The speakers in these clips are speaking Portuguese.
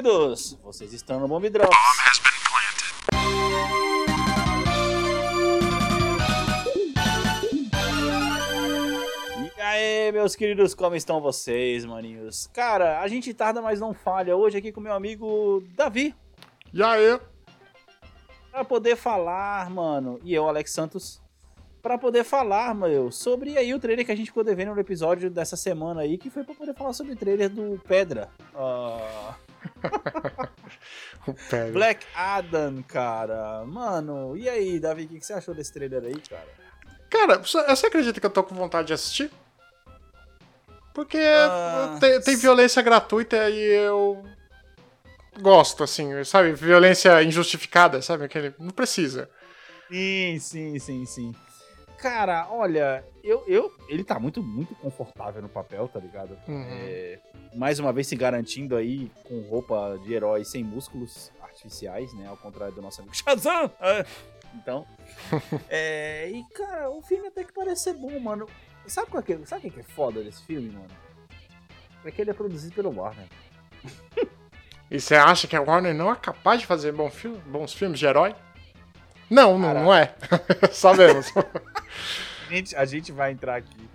meus queridos? Vocês estão no Bomb Drops. E aí, meus queridos, como estão vocês, maninhos? Cara, a gente tarda, mas não falha. Hoje aqui com meu amigo Davi. E aí? Pra poder falar, mano, e eu, Alex Santos, pra poder falar, meu, sobre aí o trailer que a gente ficou devendo no episódio dessa semana aí, que foi pra poder falar sobre o trailer do Pedra. Ah. Black Adam, cara. Mano, e aí, Davi, o que que você achou desse trailer aí, cara? Cara, você você acredita que eu tô com vontade de assistir? Porque Ah, tem, tem violência gratuita e eu gosto, assim, sabe? Violência injustificada, sabe? Aquele, não precisa. Sim, sim, sim, sim. Cara, olha, eu, eu, ele tá muito, muito confortável no papel, tá ligado? Uhum. É, mais uma vez se garantindo aí com roupa de herói sem músculos artificiais, né? Ao contrário do nosso amigo Shazam! É. Então, é, e cara, o filme até que parece ser bom, mano. Sabe qual que, é- sabe o que é foda desse filme, mano? É que ele é produzido pelo Warner. E você acha que a Warner não é capaz de fazer bom filme, bons filmes de herói? Não, não, não é. Sabemos. A gente, a gente vai entrar aqui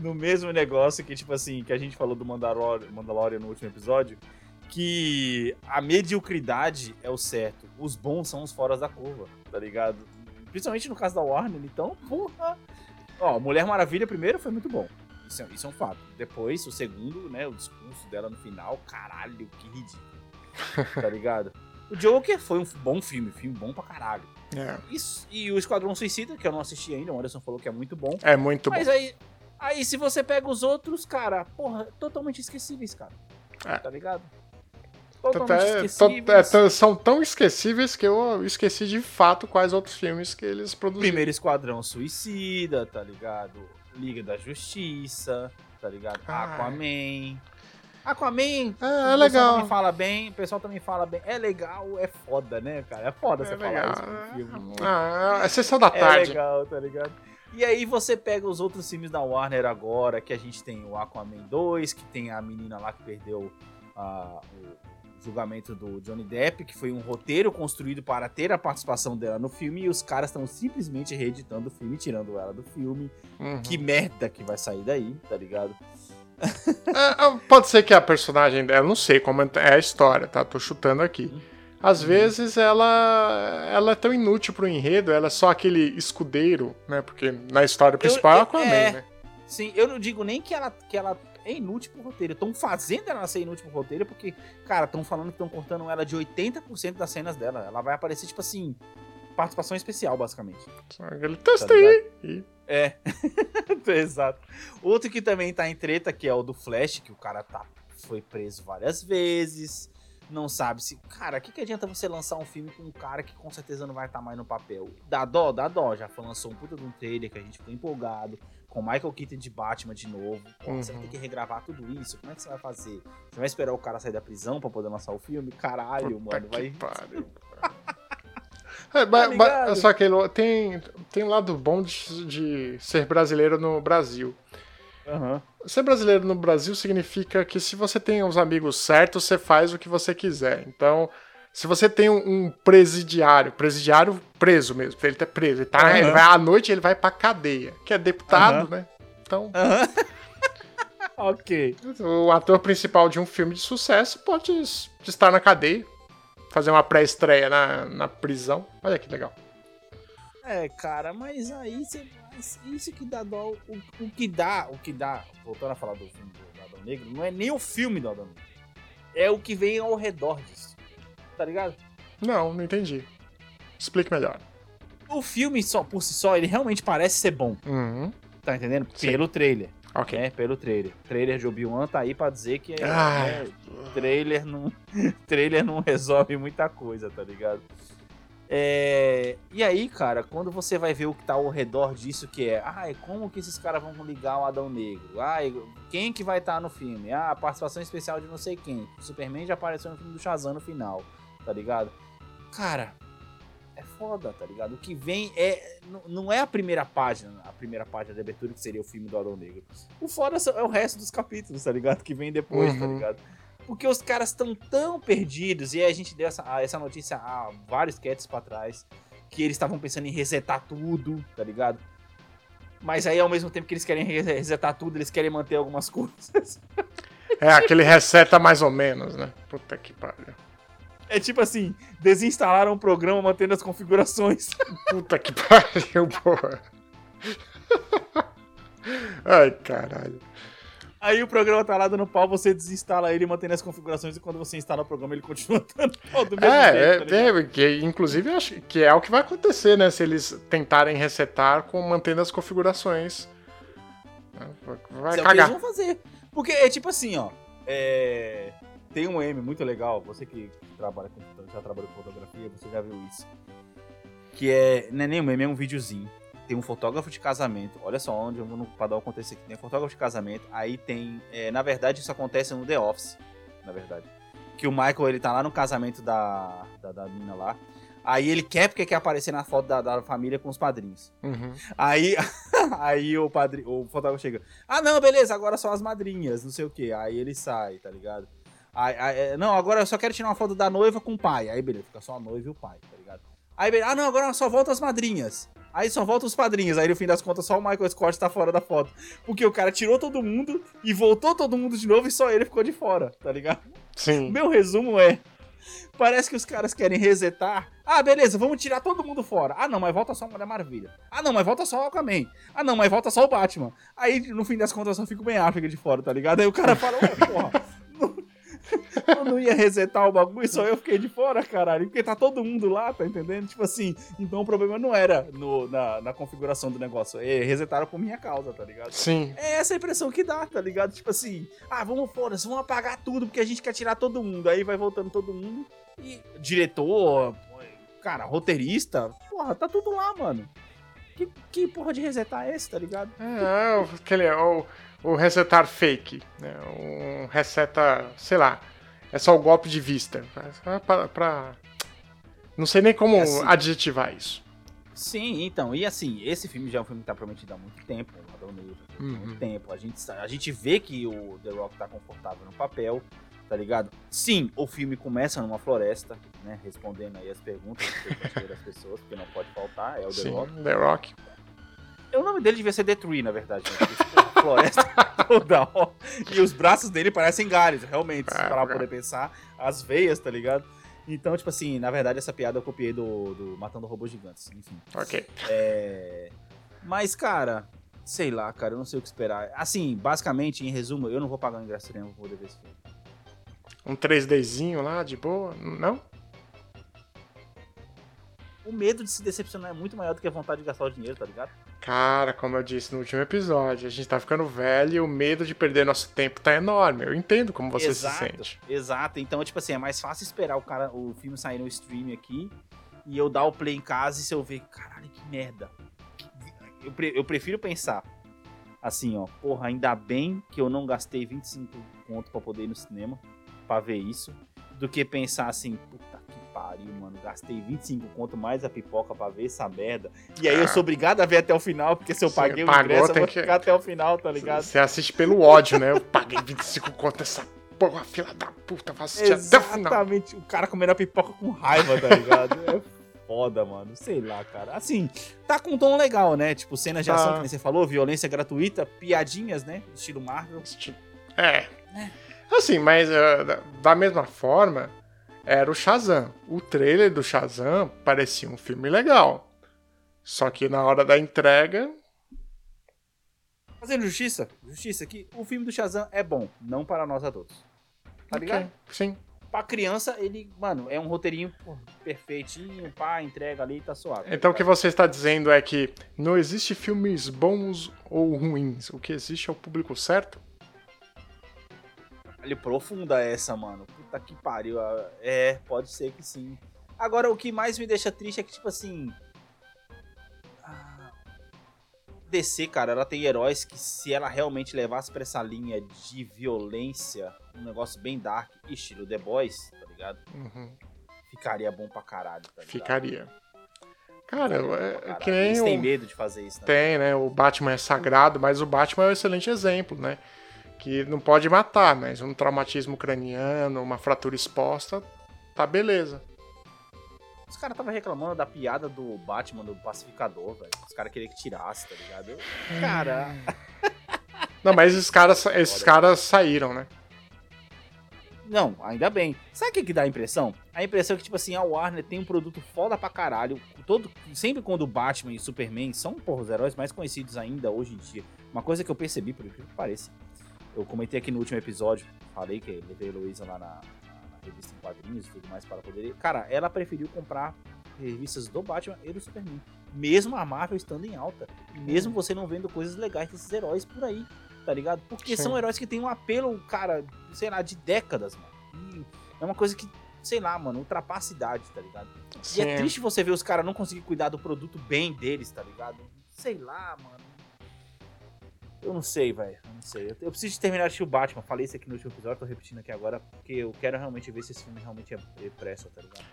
no mesmo negócio que, tipo assim, que a gente falou do Mandalorian, Mandalorian no último episódio, que a mediocridade é o certo, os bons são os foras da curva, tá ligado? Principalmente no caso da Warner, então, porra. Ó, Mulher Maravilha primeiro foi muito bom. Isso é, isso é um fato. Depois, o segundo, né, o discurso dela no final, caralho, que ridículo. tá ligado? O Joker foi um bom filme, filme bom pra caralho. É, Isso, e o Esquadrão Suicida, que eu não assisti ainda, o Anderson falou que é muito bom. é muito bom. Mas aí, aí, se você pega os outros, cara, porra, totalmente esquecíveis, cara. É. Tá ligado? Totalmente é, esquecíveis. são tão esquecíveis que eu esqueci de fato quais outros filmes que eles produziram. Primeiro Esquadrão Suicida, tá ligado? Liga da Justiça, tá ligado? Ah. Aquaman. Aquaman, É, o é pessoal legal. também fala bem, o pessoal também fala bem. É legal, é foda, né, cara? É foda É você legal. falar isso no filme. Ah, é sessão da É tarde. legal, tá ligado? E aí você pega os outros filmes da Warner agora, que a gente tem o Aquaman 2, que tem a menina lá que perdeu ah, o julgamento do Johnny Depp, que foi um roteiro construído para ter a participação dela no filme, e os caras estão simplesmente reeditando o filme, tirando ela do filme. Uhum. Que merda que vai sair daí, tá ligado? É, é, pode ser que a personagem dela, não sei como é a história, tá? Tô chutando aqui. Às vezes ela ela é tão inútil pro enredo, ela é só aquele escudeiro, né? Porque na história principal é eu- Aquaman, é. né? Sim, eu não digo nem que ela, que ela é inútil pro roteiro. Estão fazendo ela ser inútil pro roteiro porque, cara, estão falando que estão cortando ela de 80% das cenas dela. Ela vai aparecer, tipo assim, participação especial, basicamente. Aquele Tá É, exato. Outro que também tá em treta, que é o do Flash, que o cara tá, foi preso várias vezes. Não sabe se. Cara, o que, que adianta você lançar um filme com um cara que com certeza não vai estar mais no papel? Dá dó, dá dó. Já foi- lançou um puta de um trailer que a gente ficou empolgado. Com Michael Keaton de Batman de novo. Pô, Você vai Uhum. ter que regravar tudo isso? Como é que você vai fazer? Você vai esperar o cara sair da prisão pra poder lançar o filme? Caralho, Puta mano. Vai. pariu. É, ba- ba- ligado? só que tem, tem um lado bom de, de ser brasileiro no Brasil. Aham. Ser brasileiro no Brasil significa que se você tem os amigos certos, você faz o que você quiser. Então, se você tem um, um presidiário, presidiário preso mesmo, ele tá preso, ele, tá, Aham. ele vai à noite ele vai pra cadeia, que é deputado, Aham. né? Então, ok. o ator principal de um filme de sucesso pode es- estar na cadeia, fazer uma pré-estreia na, na prisão. Olha que legal. É, cara, mas aí você. mas Isso que dá dó. O, o que dá, o que dá, voltando a falar do filme do Adão Negro, não é nem o filme do Adão Negro. É o que vem ao redor disso. Tá ligado? Não, não entendi. Explique melhor. O filme só por si só, ele realmente parece ser bom. Uhum. Tá entendendo? Sim. Pelo trailer. Ok. É, pelo trailer. trailer de Obi-Wan tá aí pra dizer que é, Ah. Trailer não trailer não resolve muita coisa, tá ligado? É, e aí, cara, quando você vai ver o que tá ao redor disso, que é, ai, como que esses caras vão ligar o Adão Negro? Ai, quem que vai estar no filme? Ah, participação especial de não sei quem. O Superman já apareceu no filme do Shazam no final, tá ligado? Cara, é foda, tá ligado? O que vem é. Não é a primeira página, a primeira página de abertura que seria o filme do Adão Negro. O foda é o resto dos capítulos, tá ligado? Que vem depois, tá Uhum. ligado? Porque os caras estão tão perdidos. E aí a gente deu essa, essa notícia há vários cats pra trás. Que eles estavam pensando em resetar tudo, tá ligado? Mas aí, ao mesmo tempo que eles querem resetar tudo, eles querem manter algumas coisas. É, aquele reseta mais ou menos, né? Puta que pariu. É tipo assim, desinstalaram o programa mantendo as configurações. Puta que pariu, porra. Ai, caralho. Aí o programa tá lá dando pau, você desinstala ele mantendo as configurações e quando você instala o programa ele continua dando pau do mesmo é, jeito. É, tá é, que, inclusive acho que é o que vai acontecer, né? Se eles tentarem resetar com mantendo as configurações. Vai Isso cagar. É o que eles vão fazer. Porque é tipo assim, ó. É... Tem um M muito legal, você que trabalha com, já trabalhou com fotografia, você já viu isso. Que é. Não é nem um meme, é um videozinho tem um fotógrafo de casamento. Olha só onde no padrão acontecer aqui. Tem um fotógrafo de casamento. Aí tem. É, na verdade, isso acontece no The Office. Na verdade. Que o Michael, ele tá lá no casamento da, da, da mina lá. Aí ele quer porque quer aparecer na foto da, da família com os padrinhos. Uhum. Aí, aí o, padri, o fotógrafo chega. Ah, não, beleza, agora são as madrinhas, não sei o que. Aí ele sai, tá ligado? Aí, aí, é, não, agora eu só quero tirar uma foto da noiva com o pai. Aí beleza, fica só a noiva e o pai, tá? Aí ah, não, agora só volta as madrinhas. Aí só volta os padrinhos. Aí no fim das contas só o Michael Scott tá fora da foto. Porque o cara tirou todo mundo e voltou todo mundo de novo e só ele ficou de fora, tá ligado? Sim. Meu resumo é. Parece que os caras querem resetar. Ah, beleza, vamos tirar todo mundo fora. Ah, não, mas volta só a Mulher Maravilha. Ah, não, mas volta só o Aquaman. Ah, não, mas volta só o Batman. Aí, no fim das contas, só fica o Ben Affleck de fora, tá ligado? Aí o cara fala, ué, porra, eu não ia resetar o bagulho, só eu fiquei de fora, caralho. Porque tá todo mundo lá, tá entendendo? Tipo assim, então o problema não era no, na, na configuração do negócio. É, resetaram por minha causa, tá ligado? Sim. É essa a impressão que dá, tá ligado? Tipo assim, ah, vamos fora, vamos apagar tudo porque a gente quer tirar todo mundo. Aí vai voltando todo mundo. E diretor, cara, roteirista, porra, tá tudo lá, mano. Que, que porra de resetar é esse, tá ligado? É, aquele. É o o resetar fake, né? Um reseta, sei lá, é só o golpe de vista. Pra, pra... Não sei nem como assim, adjetivar isso. Sim, então, e assim, esse filme já é um filme que tá prometido há muito tempo, há uhum. muito tempo. A gente, a gente vê que o The Rock tá confortável no papel, tá ligado? Sim, o filme começa numa floresta, né? Respondendo aí as perguntas das pessoas, porque não pode faltar, é o The Sim, Rock. The Rock. O nome dele devia ser Detrui, na verdade. Né? floresta toda hora. E os braços dele parecem galhos, realmente, ah, para poder pensar. As veias, tá ligado? Então, tipo assim, na verdade, essa piada eu copiei do, do Matando Robôs Gigantes, enfim. Ok. É... Mas, cara, sei lá, cara, eu não sei o que esperar. Assim, basicamente, em resumo, eu não vou pagar o ingresso nenhum pra poder ver esse filme. Um 3Dzinho lá, de boa? Não? O medo de se decepcionar é muito maior do que a vontade de gastar o dinheiro, tá ligado? Cara, como eu disse no último episódio, a gente tá ficando velho e o medo de perder nosso tempo tá enorme. Eu entendo como você exato, se sente. Exato. Então, tipo assim, é mais fácil esperar o cara, o filme sair no stream aqui e eu dar o play em casa e se eu ver, caralho, que merda. Eu, pre eu prefiro pensar assim, ó, porra, ainda bem que eu não gastei 25 conto para poder ir no cinema para ver isso, do que pensar assim, puta pariu, mano. Gastei 25 conto mais a pipoca pra ver essa merda. E aí eu sou obrigado a ver até o final, porque se eu paguei o ingresso, eu vou ficar até o final, tá ligado? Você assiste pelo ódio, né? Eu paguei 25 conto essa porra, fila da puta, vou assistir Exatamente. o final. Exatamente, o cara comendo a pipoca com raiva, tá ligado? é foda, mano. Sei lá, cara. Assim, tá com um tom legal, né? Tipo, cenas de ação, ah. que você falou, violência gratuita, piadinhas, né? Estilo Marvel. É. é. Assim, mas uh, da mesma forma, era o Shazam. O trailer do Shazam parecia um filme legal. Só que na hora da entrega. Fazendo justiça, justiça aqui, o filme do Shazam é bom, não para nós adultos. Tá okay. ligado? Sim. Pra criança, ele, mano, é um roteirinho perfeitinho, pá, entrega ali, tá suave. Então o que você está dizendo é que não existe filmes bons ou ruins. O que existe é o público certo? Ele profunda essa, mano. Puta que pariu. É, pode ser que sim. Agora, o que mais me deixa triste é que, tipo assim. DC, cara, ela tem heróis que, se ela realmente levasse pra essa linha de violência, um negócio bem dark, estilo The Boys, tá ligado? Uhum. Ficaria bom pra caralho, tá ligado? Ficaria. Cara, é, que nem. Eles têm medo de fazer isso, né? Tem, né? O Batman é sagrado, mas o Batman é um excelente exemplo, né? Que não pode matar, mas um traumatismo craniano, uma fratura exposta, tá beleza. Os caras estavam reclamando da piada do Batman, do pacificador, velho. Os caras queriam que tirasse, tá ligado? Cara. Não, mas esses caras, esses caras saíram, né? Não, ainda bem. Sabe o que, que dá a impressão? A impressão é que, tipo assim, a Warner tem um produto foda pra caralho. Todo, sempre quando o Batman e o Superman são, porra, os heróis mais conhecidos ainda hoje em dia. Uma coisa que eu percebi, por incrível que pareça. Eu comentei aqui no último episódio, falei que levei a Heloísa lá na, na, revista em quadrinhos e tudo mais para poder. Cara, ela preferiu comprar revistas do Batman e do Superman. Mesmo a Marvel estando em alta. E mesmo você não vendo coisas legais desses heróis por aí tá ligado? Porque Sim. são heróis que têm um apelo, cara, sei lá, de décadas, mano. E é uma coisa que, sei lá, mano, ultrapassa idade, tá ligado? Sim. E é triste você ver os caras não conseguir cuidar do produto bem deles, tá ligado? Sei lá, mano. Eu não sei, velho. Eu não sei. Eu, preciso terminar de assistir o Batman. Falei isso aqui no último episódio, tô repetindo aqui agora, porque eu quero realmente ver se esse filme realmente é, pressa, tá ligado?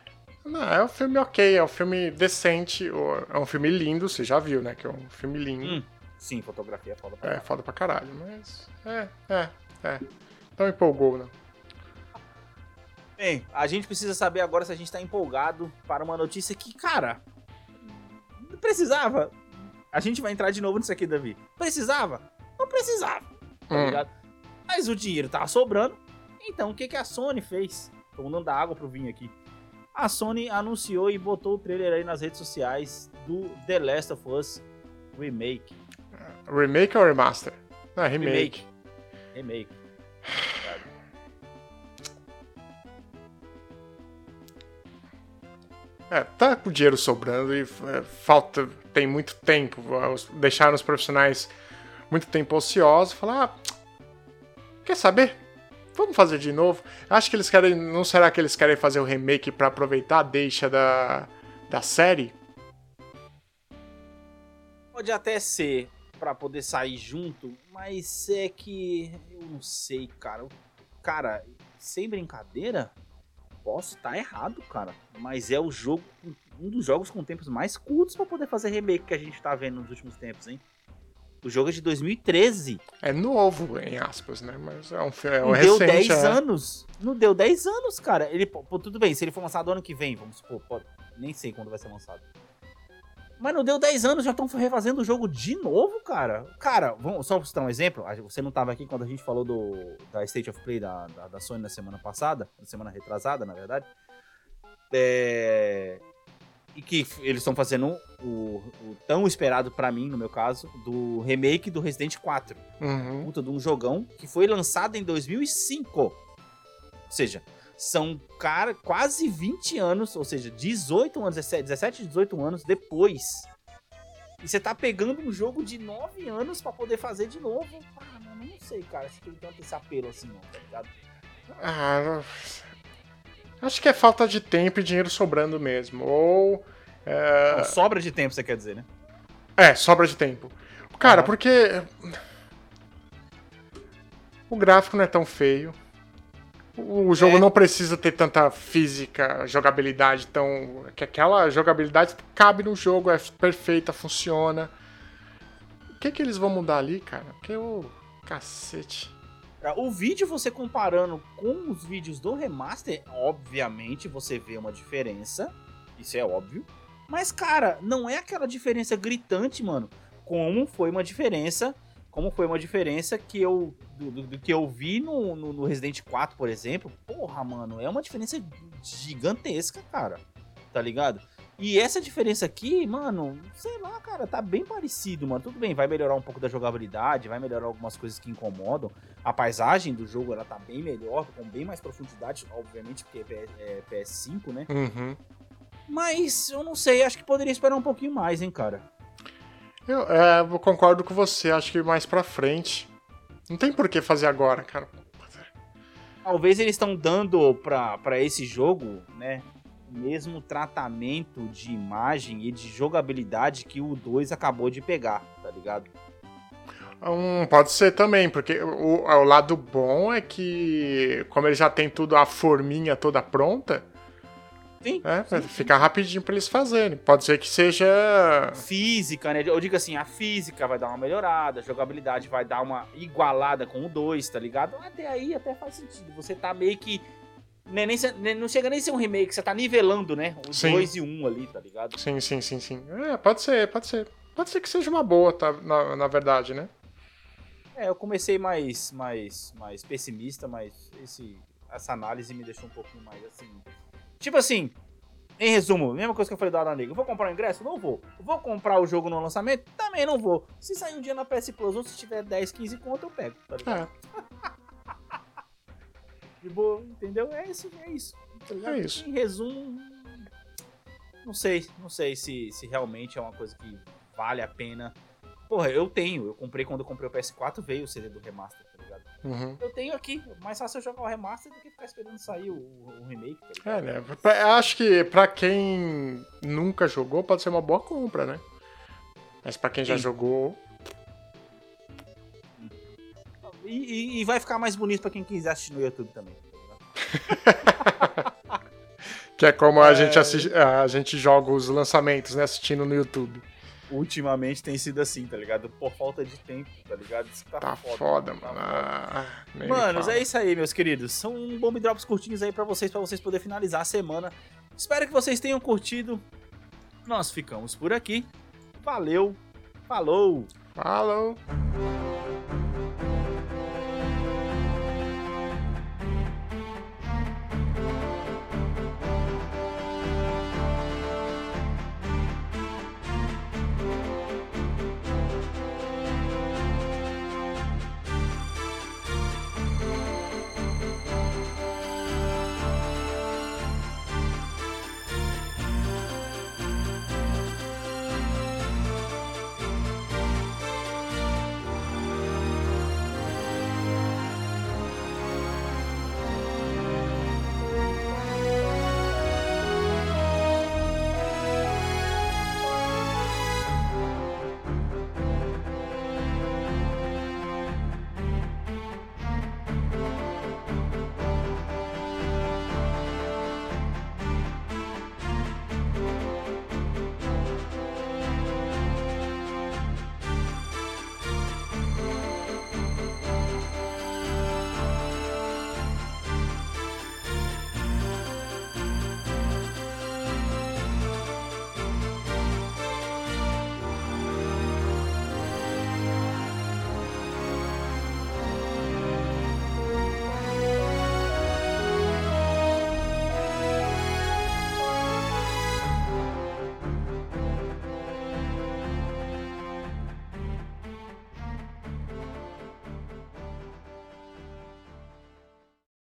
Não, é um filme ok, é um filme decente, é um filme lindo, você já viu, né? Que é um filme lindo. Hum. Sim, fotografia é foda pra é, caralho. É, foda pra caralho, mas. É, é, é. Não empolgou, não. Bem, a gente precisa saber agora se a gente tá empolgado para uma notícia que, cara. Precisava. A gente vai entrar de novo nisso aqui, Davi. Precisava? Não precisava. Tá hum. ligado? Mas o dinheiro tava sobrando. Então o que, que a Sony fez? Tô dando da água pro vinho aqui. A Sony anunciou e botou o trailer aí nas redes sociais do The Last of Us Remake. Remake ou remaster? Não, é remake. Remake. remake. É, tá com dinheiro sobrando e é, falta, tem muito tempo. Deixaram os profissionais muito tempo ociosos. Falar, ah, quer saber? Vamos fazer de novo. Acho que eles querem. Não será que eles querem fazer o remake para aproveitar a deixa da, da série? Pode até ser para poder sair junto, mas é que eu não sei, cara. Cara, sem brincadeira, posso estar tá errado, cara, mas é o jogo um dos jogos com tempos mais curtos para poder fazer remake que a gente tá vendo nos últimos tempos, hein? O jogo é de 2013. É novo, em aspas, né? Mas é um filme é um Não recente, deu 10 é. anos. Não deu 10 anos, cara. Ele, pô, tudo bem, se ele for lançado ano que vem, vamos supor, pode, nem sei quando vai ser lançado. Mas não deu 10 anos, já estão refazendo o jogo de novo, cara. Cara, vamos, só pra citar um exemplo, você não estava aqui quando a gente falou do, da State of Play da, da, da Sony na semana passada, na semana retrasada, na verdade. É, e que eles estão fazendo o, o, tão esperado para mim, no meu caso, do remake do Resident 4. Uhum. Puta de um jogão que foi lançado em 2005. Ou seja, são cara, quase 20 anos, ou seja, 18 anos, 17, 18 anos depois. E você tá pegando um jogo de 9 anos para poder fazer de novo. Ah, mano, não sei, cara, se tem tanto esse apelo assim, não, tá ligado? Ah, acho que é falta de tempo e dinheiro sobrando mesmo. Ou. É... Não, sobra de tempo, você quer dizer, né? É, sobra de tempo. Cara, porque. O gráfico não é tão feio. O jogo é. não precisa ter tanta física, jogabilidade tão. que aquela jogabilidade cabe no jogo, é perfeita, funciona. O que que eles vão mudar ali, cara? Porque o. Cacete. O vídeo, você comparando com os vídeos do remaster, obviamente você vê uma diferença. Isso é óbvio. Mas, cara, não é aquela diferença gritante, mano. Como foi uma diferença como foi uma diferença que eu do, do, do que eu vi no, no, no, Resident 4, por exemplo. Porra, mano, é uma diferença gigantesca, cara. Tá ligado? E essa diferença aqui, mano, sei lá, cara, tá bem parecido, mano. Tudo bem, vai melhorar um pouco da jogabilidade, vai melhorar algumas coisas que incomodam. A paisagem do jogo, ela tá bem melhor, com bem mais profundidade, obviamente, porque é, PS5, né? Uhum. Mas eu não sei, acho que poderia esperar um pouquinho mais, hein, cara. Eu, é, eu concordo com você, acho que mais pra frente. Não tem por que fazer agora, cara. Talvez eles estão dando pra, pra esse jogo, né? Mesmo tratamento de imagem e de jogabilidade que o 2 acabou de pegar, tá ligado? Um, pode ser também, porque o, o lado bom é que, como ele já tem tudo, a forminha toda pronta, Sim. É, sim, ficar rapidinho pra eles fazerem. Pode ser que seja. Física, né? Eu digo assim, a física vai dar uma melhorada, a jogabilidade vai dar uma igualada com o 2, tá ligado? Até aí até faz sentido. Você tá meio que. Nem, nem, não chega nem a ser um remake, você tá nivelando, né? Os 2 e 1 um ali, tá ligado? Sim, sim, sim, sim. É, pode ser, pode ser. Pode ser que seja uma boa, tá? Na, na verdade, né? É, eu comecei mais, mais, mais pessimista, mas esse, essa análise me deixou um pouquinho mais assim. Tipo assim, em resumo, mesma coisa que eu falei da Ana Negra. Vou comprar o ingresso? Não vou. Vou comprar o jogo no lançamento? Também não vou. Se sair um dia na PS Plus ou se tiver 10, 15 conto, eu pego. Tá ligado? É. De boa, entendeu? É isso, é isso. Tá é isso. Em resumo, não sei, não sei se, se realmente é uma coisa que vale a pena. Porra, eu tenho. Eu comprei quando eu comprei o PS4, veio o CD do remaster, tá ligado? Uhum. Eu tenho aqui. Mais fácil eu jogar o remaster do que ficar esperando sair o, o remake. Tá é, né? Acho que pra quem nunca jogou, pode ser uma boa compra, né? Mas pra quem Sim. já jogou. E, e, e, vai ficar mais bonito pra quem quiser assistir no YouTube também. Que é como é... A, gente assiste, a gente joga os lançamentos, né? Assistindo no YouTube ultimamente tem sido assim, tá ligado? Por falta de tempo, tá ligado? Isso tá, tá foda, foda tá mano. Ah, Manos, é isso aí, meus queridos. São bomb drops curtinhos aí para vocês, para vocês poderem finalizar a semana. Espero que vocês tenham curtido. Nós ficamos por aqui. Valeu. Falou. Falou.